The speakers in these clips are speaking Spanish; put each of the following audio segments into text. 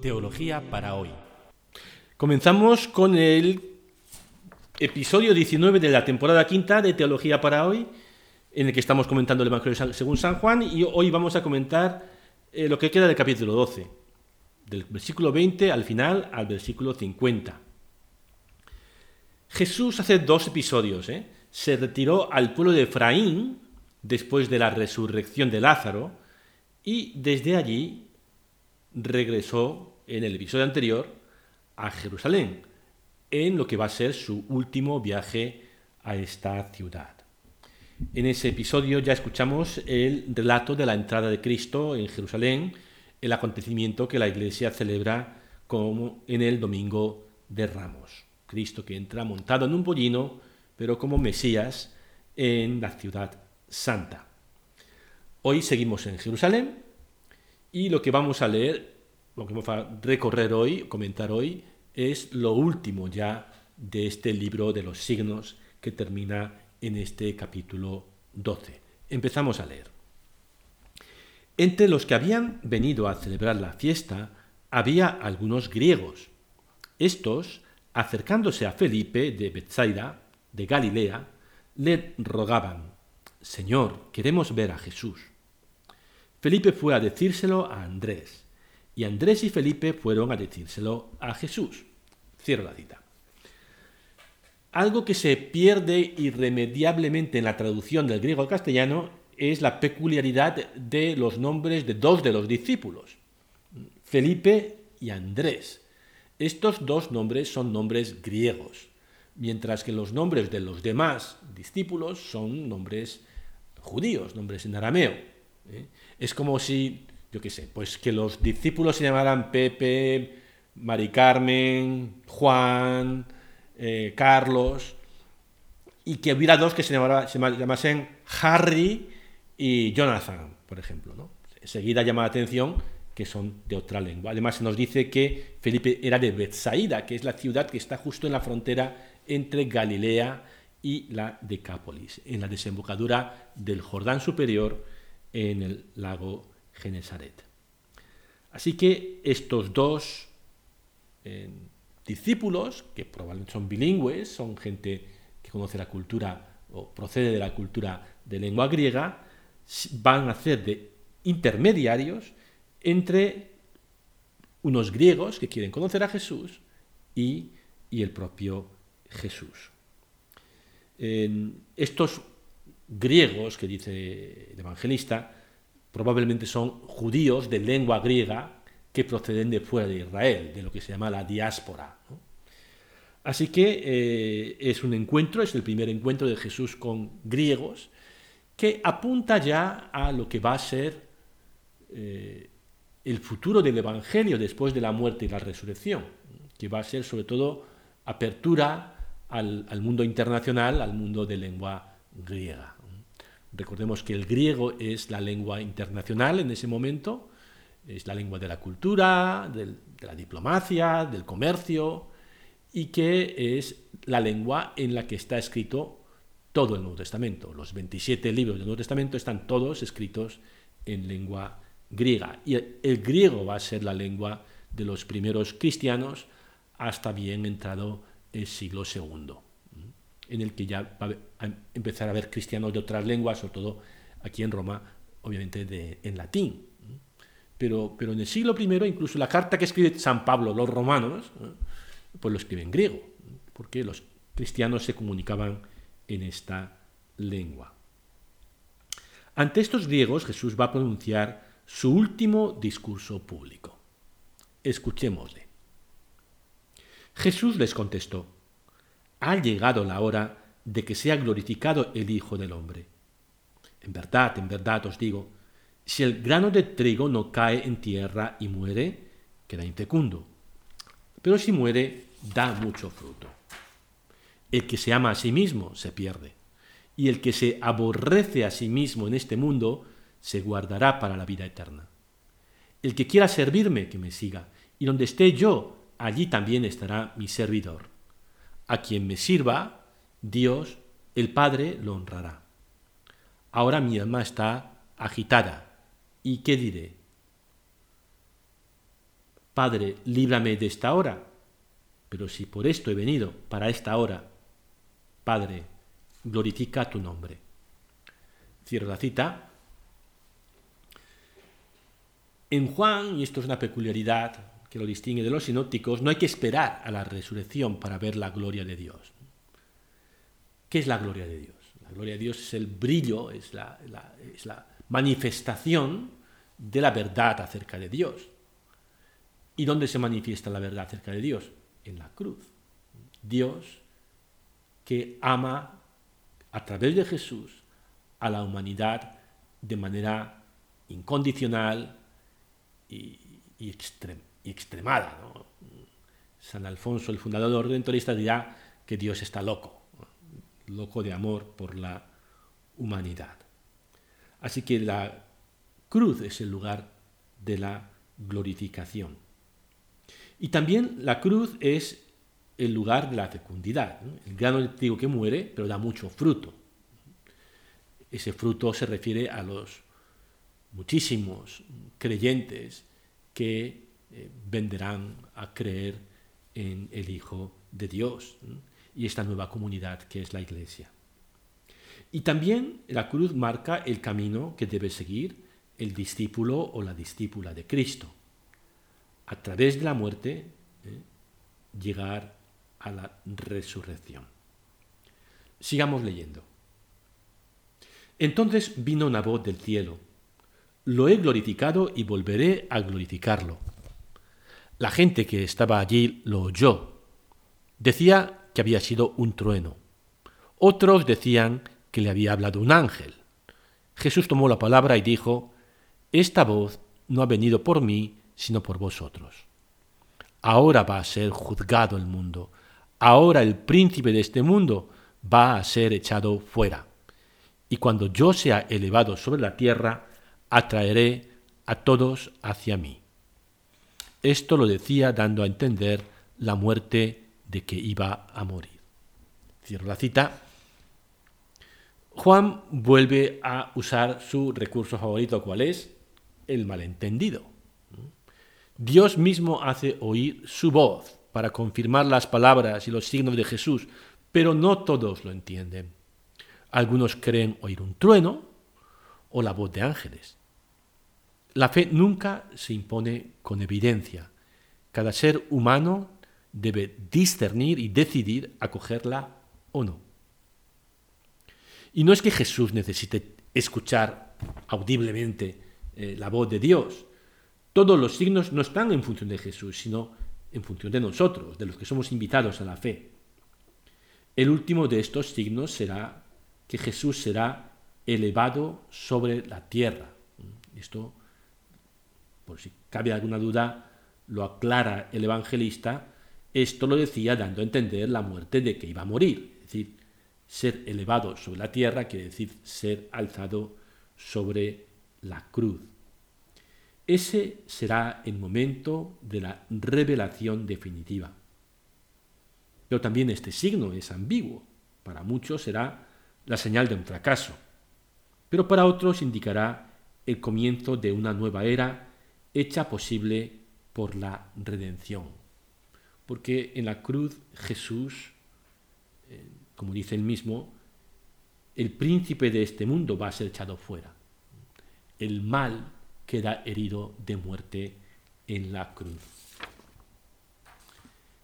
Teología para hoy. Comenzamos con el episodio 19 de la temporada quinta de Teología para hoy, en el que estamos comentando el Evangelio según San Juan, y hoy vamos a comentar eh, lo que queda del capítulo 12, del versículo 20 al final al versículo 50. Jesús hace dos episodios. ¿eh? Se retiró al pueblo de Efraín después de la resurrección de Lázaro y desde allí regresó en el episodio anterior a Jerusalén, en lo que va a ser su último viaje a esta ciudad. En ese episodio ya escuchamos el relato de la entrada de Cristo en Jerusalén, el acontecimiento que la Iglesia celebra como en el Domingo de Ramos. Cristo que entra montado en un pollino, pero como Mesías en la ciudad santa. Hoy seguimos en Jerusalén y lo que vamos a leer, lo que vamos a recorrer hoy, comentar hoy, es lo último ya de este libro de los signos que termina en este capítulo 12. Empezamos a leer. Entre los que habían venido a celebrar la fiesta había algunos griegos. Estos, acercándose a Felipe de Bethsaida, de Galilea, le rogaban, Señor, queremos ver a Jesús. Felipe fue a decírselo a Andrés, y Andrés y Felipe fueron a decírselo a Jesús. Cierro la cita. Algo que se pierde irremediablemente en la traducción del griego al castellano es la peculiaridad de los nombres de dos de los discípulos, Felipe y Andrés. Estos dos nombres son nombres griegos, mientras que los nombres de los demás discípulos son nombres judíos, nombres en arameo. ¿Eh? Es como si, yo qué sé, pues que los discípulos se llamaran Pepe, Mari Carmen, Juan, eh, Carlos, y que hubiera dos que se, llamasen Harry y Jonathan, por ejemplo. ¿no? Enseguida llama la atención que son de otra lengua. Además se nos dice que Felipe era de Bethsaida, que es la ciudad que está justo en la frontera entre Galilea y la Decápolis, en la desembocadura del Jordán superior en el lago Genesaret. Así que estos dos eh, discípulos, que probablemente son bilingües, son gente que conoce la cultura o procede de la cultura de lengua griega, van a ser de intermediarios entre unos griegos que quieren conocer a Jesús y, el propio Jesús. estos griegos que dice el evangelista probablemente son judíos de lengua griega que proceden de fuera de Israel, de lo que se llama la diáspora. Así que eh, es un encuentro, es el primer encuentro de Jesús con griegos, que apunta ya a lo que va a ser eh, el futuro del Evangelio después de la muerte y la resurrección, que va a ser sobre todo apertura al, al mundo internacional, al mundo de lengua griega. Recordemos que el griego es la lengua internacional en ese momento, es la lengua de la cultura, de la diplomacia, del comercio, y que es la lengua en la que está escrito todo el Nuevo Testamento. Los 27 libros del Nuevo Testamento están todos escritos en lengua griega. Y el, griego va a ser la lengua de los primeros cristianos hasta bien entrado el siglo II, en el que ya va a empezar a haber cristianos de otras lenguas, sobre todo aquí en Roma, obviamente en latín. Pero, pero en el siglo I, incluso la carta que escribe San Pablo, los romanos, pues lo escribe en griego, porque los cristianos se comunicaban en esta lengua. Ante estos griegos Jesús va a pronunciar su último discurso público. Escuchémosle. Jesús les contestó, ha llegado la hora de que sea glorificado el Hijo del Hombre. En verdad, en verdad os digo, si el grano de trigo no cae en tierra y muere, queda infecundo. Pero si muere, da mucho fruto. El que se ama a sí mismo se pierde, y el que se aborrece a sí mismo en este mundo se guardará para la vida eterna. El que quiera servirme, que me siga, y donde esté yo, allí también estará mi servidor. A quien me sirva, Dios, el Padre, lo honrará. Ahora mi alma está agitada ¿Y qué diré? Padre, líbrame de esta hora, pero si por esto he venido, para esta hora, Padre, glorifica tu nombre. Cierro la cita. En Juan, y esto es una peculiaridad que lo distingue de los sinópticos, no hay que esperar a la resurrección para ver la gloria de Dios. ¿Qué es la gloria de Dios? La gloria de Dios es el brillo, es la, es la manifestación de la verdad acerca de Dios. ¿Y dónde se manifiesta la verdad acerca de Dios? En la cruz. Dios que ama a través de Jesús a la humanidad de manera incondicional y, extremada. San Alfonso, el fundador redentorista, dirá que Dios está loco, loco de amor por la humanidad. Así que la cruz es el lugar de la glorificación. Y también la cruz es el lugar de la fecundidad. El grano de trigo que muere, pero da mucho fruto. Ese fruto se refiere a los muchísimos creyentes que eh, venderán a creer en el Hijo de Dios y esta nueva comunidad que es la Iglesia. Y también la cruz marca el camino que debe seguir el discípulo o la discípula de Cristo. A través de la muerte, ¿eh? llegar a la resurrección. Sigamos leyendo. Entonces vino una voz del cielo. Lo he glorificado y volveré a glorificarlo. La gente que estaba allí lo oyó. Decía que había sido un trueno. Otros decían que le había hablado un ángel. Jesús tomó la palabra y dijo, Esta voz no ha venido por mí, sino por vosotros. Ahora va a ser juzgado el mundo. Ahora el príncipe de este mundo va a ser echado fuera. Y cuando yo sea elevado sobre la tierra, atraeré a todos hacia mí. Esto lo decía dando a entender la muerte de que iba a morir. Cierro la cita. Juan vuelve a usar su recurso favorito, ¿cuál es? El malentendido. Dios mismo hace oír su voz para confirmar las palabras y los signos de Jesús, pero no todos lo entienden. Algunos creen oír un trueno o la voz de ángeles. La fe nunca se impone con evidencia. Cada ser humano debe discernir y decidir acogerla o no. Y no es que Jesús necesite escuchar audiblemente eh, la voz de Dios. Todos los signos no están en función de Jesús, sino en función de nosotros, de los que somos invitados a la fe. El último de estos signos será que Jesús será elevado sobre la tierra. Esto, por si cabe alguna duda, lo aclara el evangelista. Esto lo decía dando a entender la muerte de que iba a morir. Es decir, ser elevado sobre la tierra quiere decir ser alzado sobre la cruz. Ese será el momento de la revelación definitiva. Pero también este signo es ambiguo. Para muchos será la señal de un fracaso, pero para otros indicará el comienzo de una nueva era hecha posible por la redención. Porque en la cruz Jesús, eh, como dice él mismo, el príncipe de este mundo va a ser echado fuera. El mal queda herido de muerte en la cruz.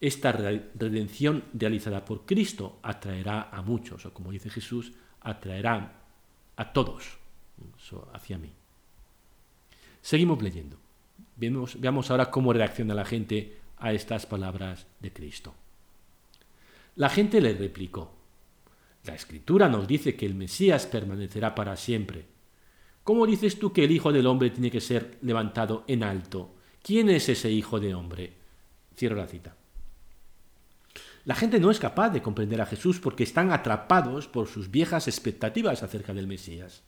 Esta redención realizada por Cristo atraerá a muchos, o como dice Jesús, atraerá a todos hacia mí. Seguimos leyendo. Veamos ahora cómo reacciona la gente a estas palabras de Cristo. La gente le replicó, la escritura nos dice que el Mesías permanecerá para siempre ¿Cómo dices tú que el Hijo del Hombre tiene que ser levantado en alto? ¿Quién es ese Hijo de Hombre? Cierro la cita. La gente no es capaz de comprender a Jesús porque están atrapados por sus viejas expectativas acerca del Mesías.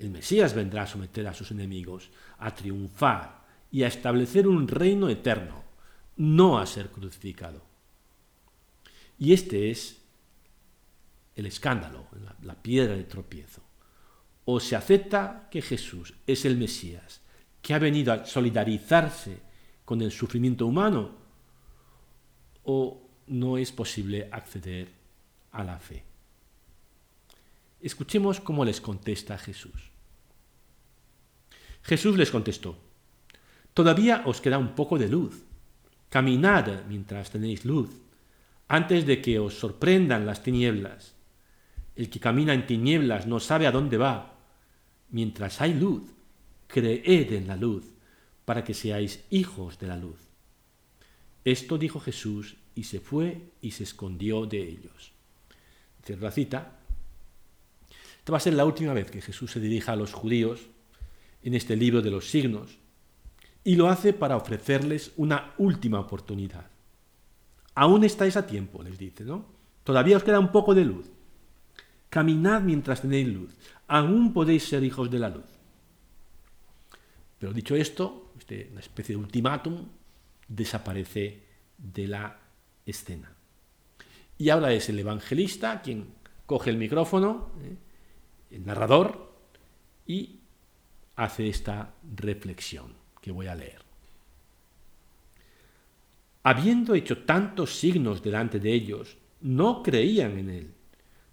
El Mesías vendrá a someter a sus enemigos, a triunfar y a establecer un reino eterno, no a ser crucificado. Y este es el escándalo, la, piedra de tropiezo o se acepta que Jesús es el Mesías, que ha venido a solidarizarse con el sufrimiento humano o no es posible acceder a la fe. Escuchemos cómo les contesta Jesús. Jesús les contestó, Todavía os queda un poco de luz. Caminad mientras tenéis luz, antes de que os sorprendan las tinieblas. El que camina en tinieblas no sabe a dónde va. Mientras hay luz, creed en la luz, para que seáis hijos de la luz. Esto dijo Jesús y se fue y se escondió de ellos. Cierro la cita. Esta va a ser la última vez que Jesús se dirija a los judíos en este libro de los signos y lo hace para ofrecerles una última oportunidad. Aún estáis a tiempo, les dice, ¿no? Todavía os queda un poco de luz. Caminad mientras tenéis luz. Aún podéis ser hijos de la luz. Pero dicho esto, este, una especie de ultimátum desaparece de la escena. Y ahora es el evangelista quien coge el micrófono, ¿eh? el narrador, y hace esta reflexión que voy a leer. Habiendo hecho tantos signos delante de ellos, no creían en él,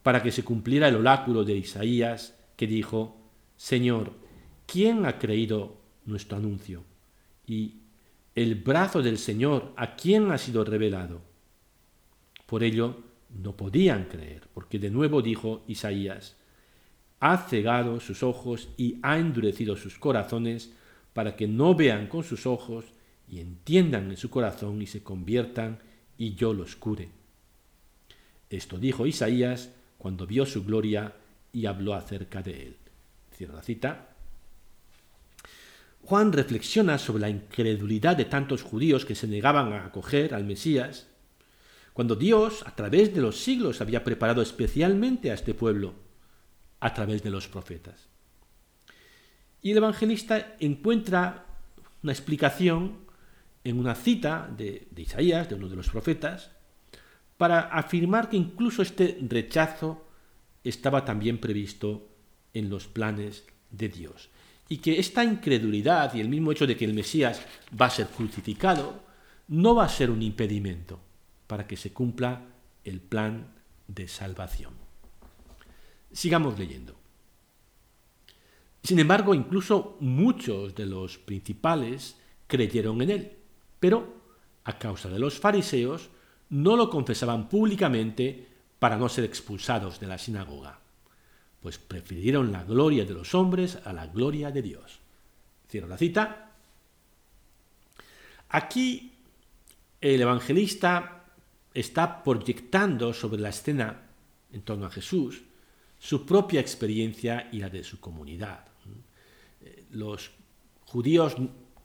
para que se cumpliera el oráculo de Isaías que dijo, Señor, ¿quién ha creído nuestro anuncio? Y el brazo del Señor, ¿a quién ha sido revelado? Por ello no podían creer, porque de nuevo dijo Isaías, ha cegado sus ojos y ha endurecido sus corazones para que no vean con sus ojos y entiendan en su corazón y se conviertan y yo los cure. Esto dijo Isaías cuando vio su gloria y habló acerca de él. Cierra la cita. Juan reflexiona sobre la incredulidad de tantos judíos que se negaban a acoger al Mesías, cuando Dios, a través de los siglos, había preparado especialmente a este pueblo, a través de los profetas. Y el evangelista encuentra una explicación en una cita de, Isaías, de uno de los profetas, para afirmar que incluso este rechazo estaba también previsto en los planes de Dios. Y que esta incredulidad y el mismo hecho de que el Mesías va a ser crucificado no va a ser un impedimento para que se cumpla el plan de salvación. Sigamos leyendo. Sin embargo, incluso muchos de los principales creyeron en él, pero a causa de los fariseos no lo confesaban públicamente para no ser expulsados de la sinagoga, pues prefirieron la gloria de los hombres a la gloria de Dios. Cierro la cita. Aquí el evangelista está proyectando sobre la escena en torno a Jesús su propia experiencia y la de su comunidad los judíos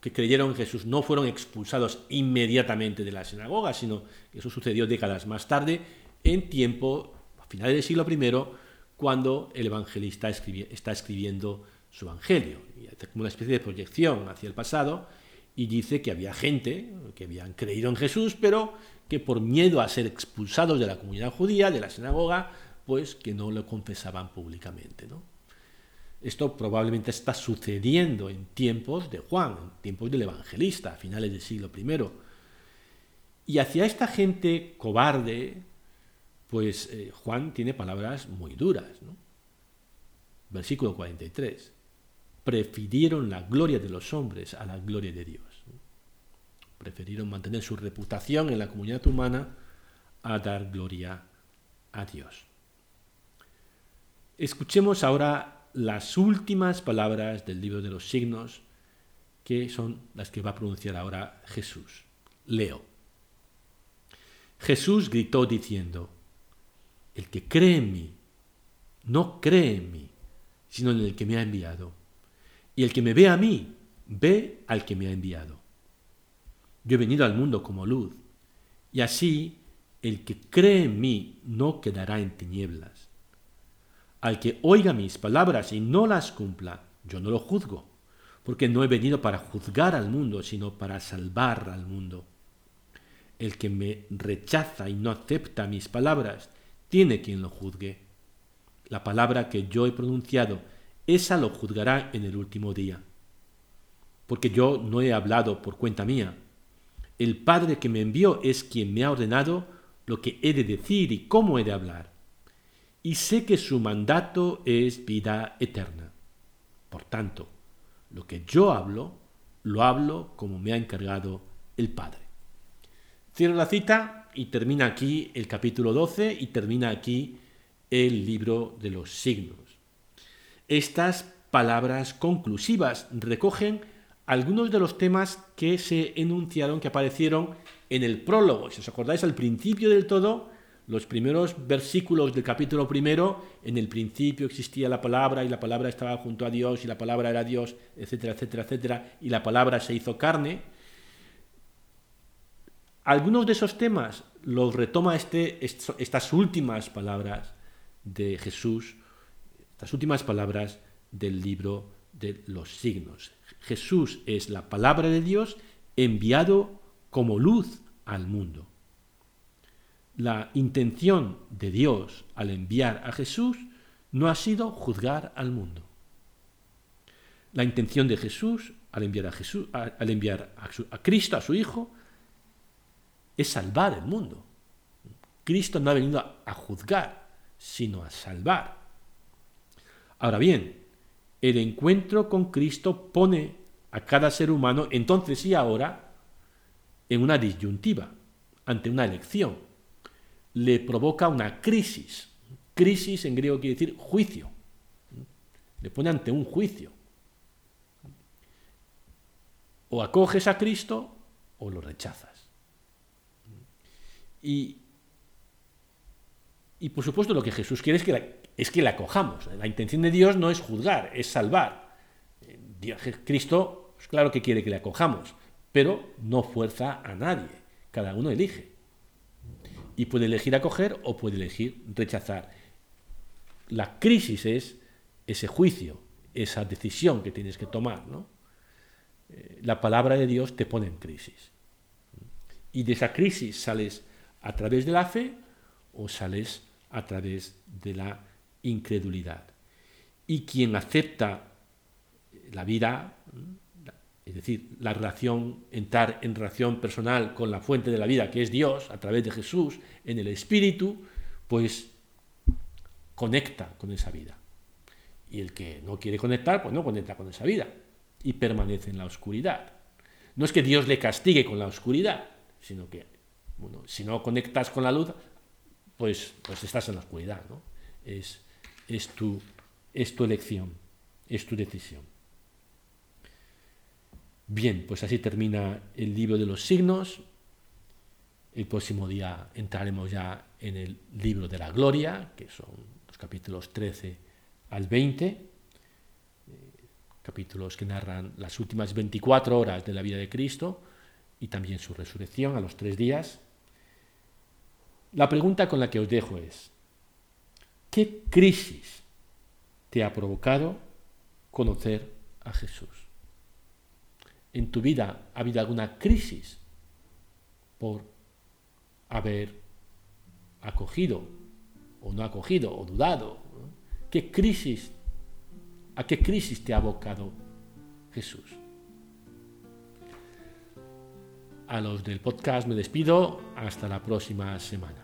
que creyeron en Jesús no fueron expulsados inmediatamente de la sinagoga, sino que eso sucedió décadas más tarde, en tiempo, a finales del siglo I, cuando el evangelista está escribiendo su evangelio. Y hace como una especie de proyección hacia el pasado y dice que había gente que habían creído en Jesús, pero que por miedo a ser expulsados de la comunidad judía, de la sinagoga, pues que no lo confesaban públicamente. ¿no? Esto probablemente está sucediendo en tiempos de Juan, en tiempos del evangelista, a finales del siglo I. Y hacia esta gente cobarde, pues eh, Juan tiene palabras muy duras. Versículo 43. Prefirieron la gloria de los hombres a la gloria de Dios. Prefirieron mantener su reputación en la comunidad humana a dar gloria a Dios. Escuchemos ahora las últimas palabras del libro de los signos, que son las que va a pronunciar ahora Jesús. Leo. Jesús gritó diciendo, el que cree en mí, no cree en mí, sino en el que me ha enviado. Y el que me ve a mí, ve al que me ha enviado. Yo he venido al mundo como luz, y así el que cree en mí no quedará en tinieblas. Al que oiga mis palabras y no las cumpla, yo no lo juzgo, porque no he venido para juzgar al mundo, sino para salvar al mundo. El que me rechaza y no acepta mis palabras, tiene quien lo juzgue. La palabra que yo he pronunciado, esa lo juzgará en el último día. Porque yo no he hablado por cuenta mía, El Padre que me envió es quien me ha ordenado lo que he de decir y cómo he de hablar. Y sé que su mandato es vida eterna. Por tanto, lo que yo hablo, lo hablo como me ha encargado el Padre. Cierro la cita y termina aquí el capítulo 12 y termina aquí el libro de los signos. Estas palabras conclusivas recogen algunos de los temas que se enunciaron, que aparecieron en el prólogo. Si os acordáis, al principio del todo, los primeros versículos del capítulo primero, en el principio existía la palabra y la palabra estaba junto a Dios y la palabra era Dios, etcétera, etcétera, etcétera, y la palabra se hizo carne. Algunos de esos temas los retoma este, estas últimas palabras de Jesús, estas últimas palabras del libro de los signos. Jesús es la palabra de Dios enviado como luz al mundo. La intención de Dios al enviar a Jesús no ha sido juzgar al mundo. La intención de Jesús al enviar a Jesús, al enviar a, Cristo, a su Hijo, es salvar el mundo. Cristo no ha venido a juzgar, sino a salvar. Ahora bien, el encuentro con Cristo pone a cada ser humano, entonces y ahora, en una disyuntiva, ante una elección. Le provoca una crisis. Crisis en griego quiere decir juicio. Le pone ante un juicio. O acoges a Cristo o lo rechazas. Y, y por supuesto lo que Jesús quiere es que es que la acojamos. La intención de Dios no es juzgar, es salvar. Cristo, pues claro que quiere que le acojamos, pero no fuerza a nadie. Cada uno elige. Y puede elegir acoger o puede elegir rechazar. La crisis es ese juicio, esa decisión que tienes que tomar. ¿no? Eh, la palabra de Dios te pone en crisis. Y de esa crisis sales a través de la fe o sales a través de la incredulidad. Y quien acepta la vida, es decir, la relación, entrar en relación personal con la fuente de la vida, que es Dios, a través de Jesús, en el Espíritu, pues conecta con esa vida. Y el que no quiere conectar, pues no conecta con esa vida y permanece en la oscuridad. No es que Dios le castigue con la oscuridad, sino que, bueno, si no conectas con la luz, pues, pues estás en la oscuridad, ¿no? Es, es tu, es tu elección, es tu decisión. Bien, pues así termina el libro de los signos. El próximo día entraremos ya en el libro de la gloria, que son los capítulos 13 al 20, eh, capítulos que narran las últimas 24 horas de la vida de Cristo y también su resurrección a los tres días. La pregunta con la que os dejo es, ¿Qué crisis te ha provocado conocer a Jesús? ¿En tu vida ha habido alguna crisis por haber acogido o no acogido o dudado? ¿Qué crisis, a qué crisis te ha abocado Jesús? A los del podcast me despido. Hasta la próxima semana.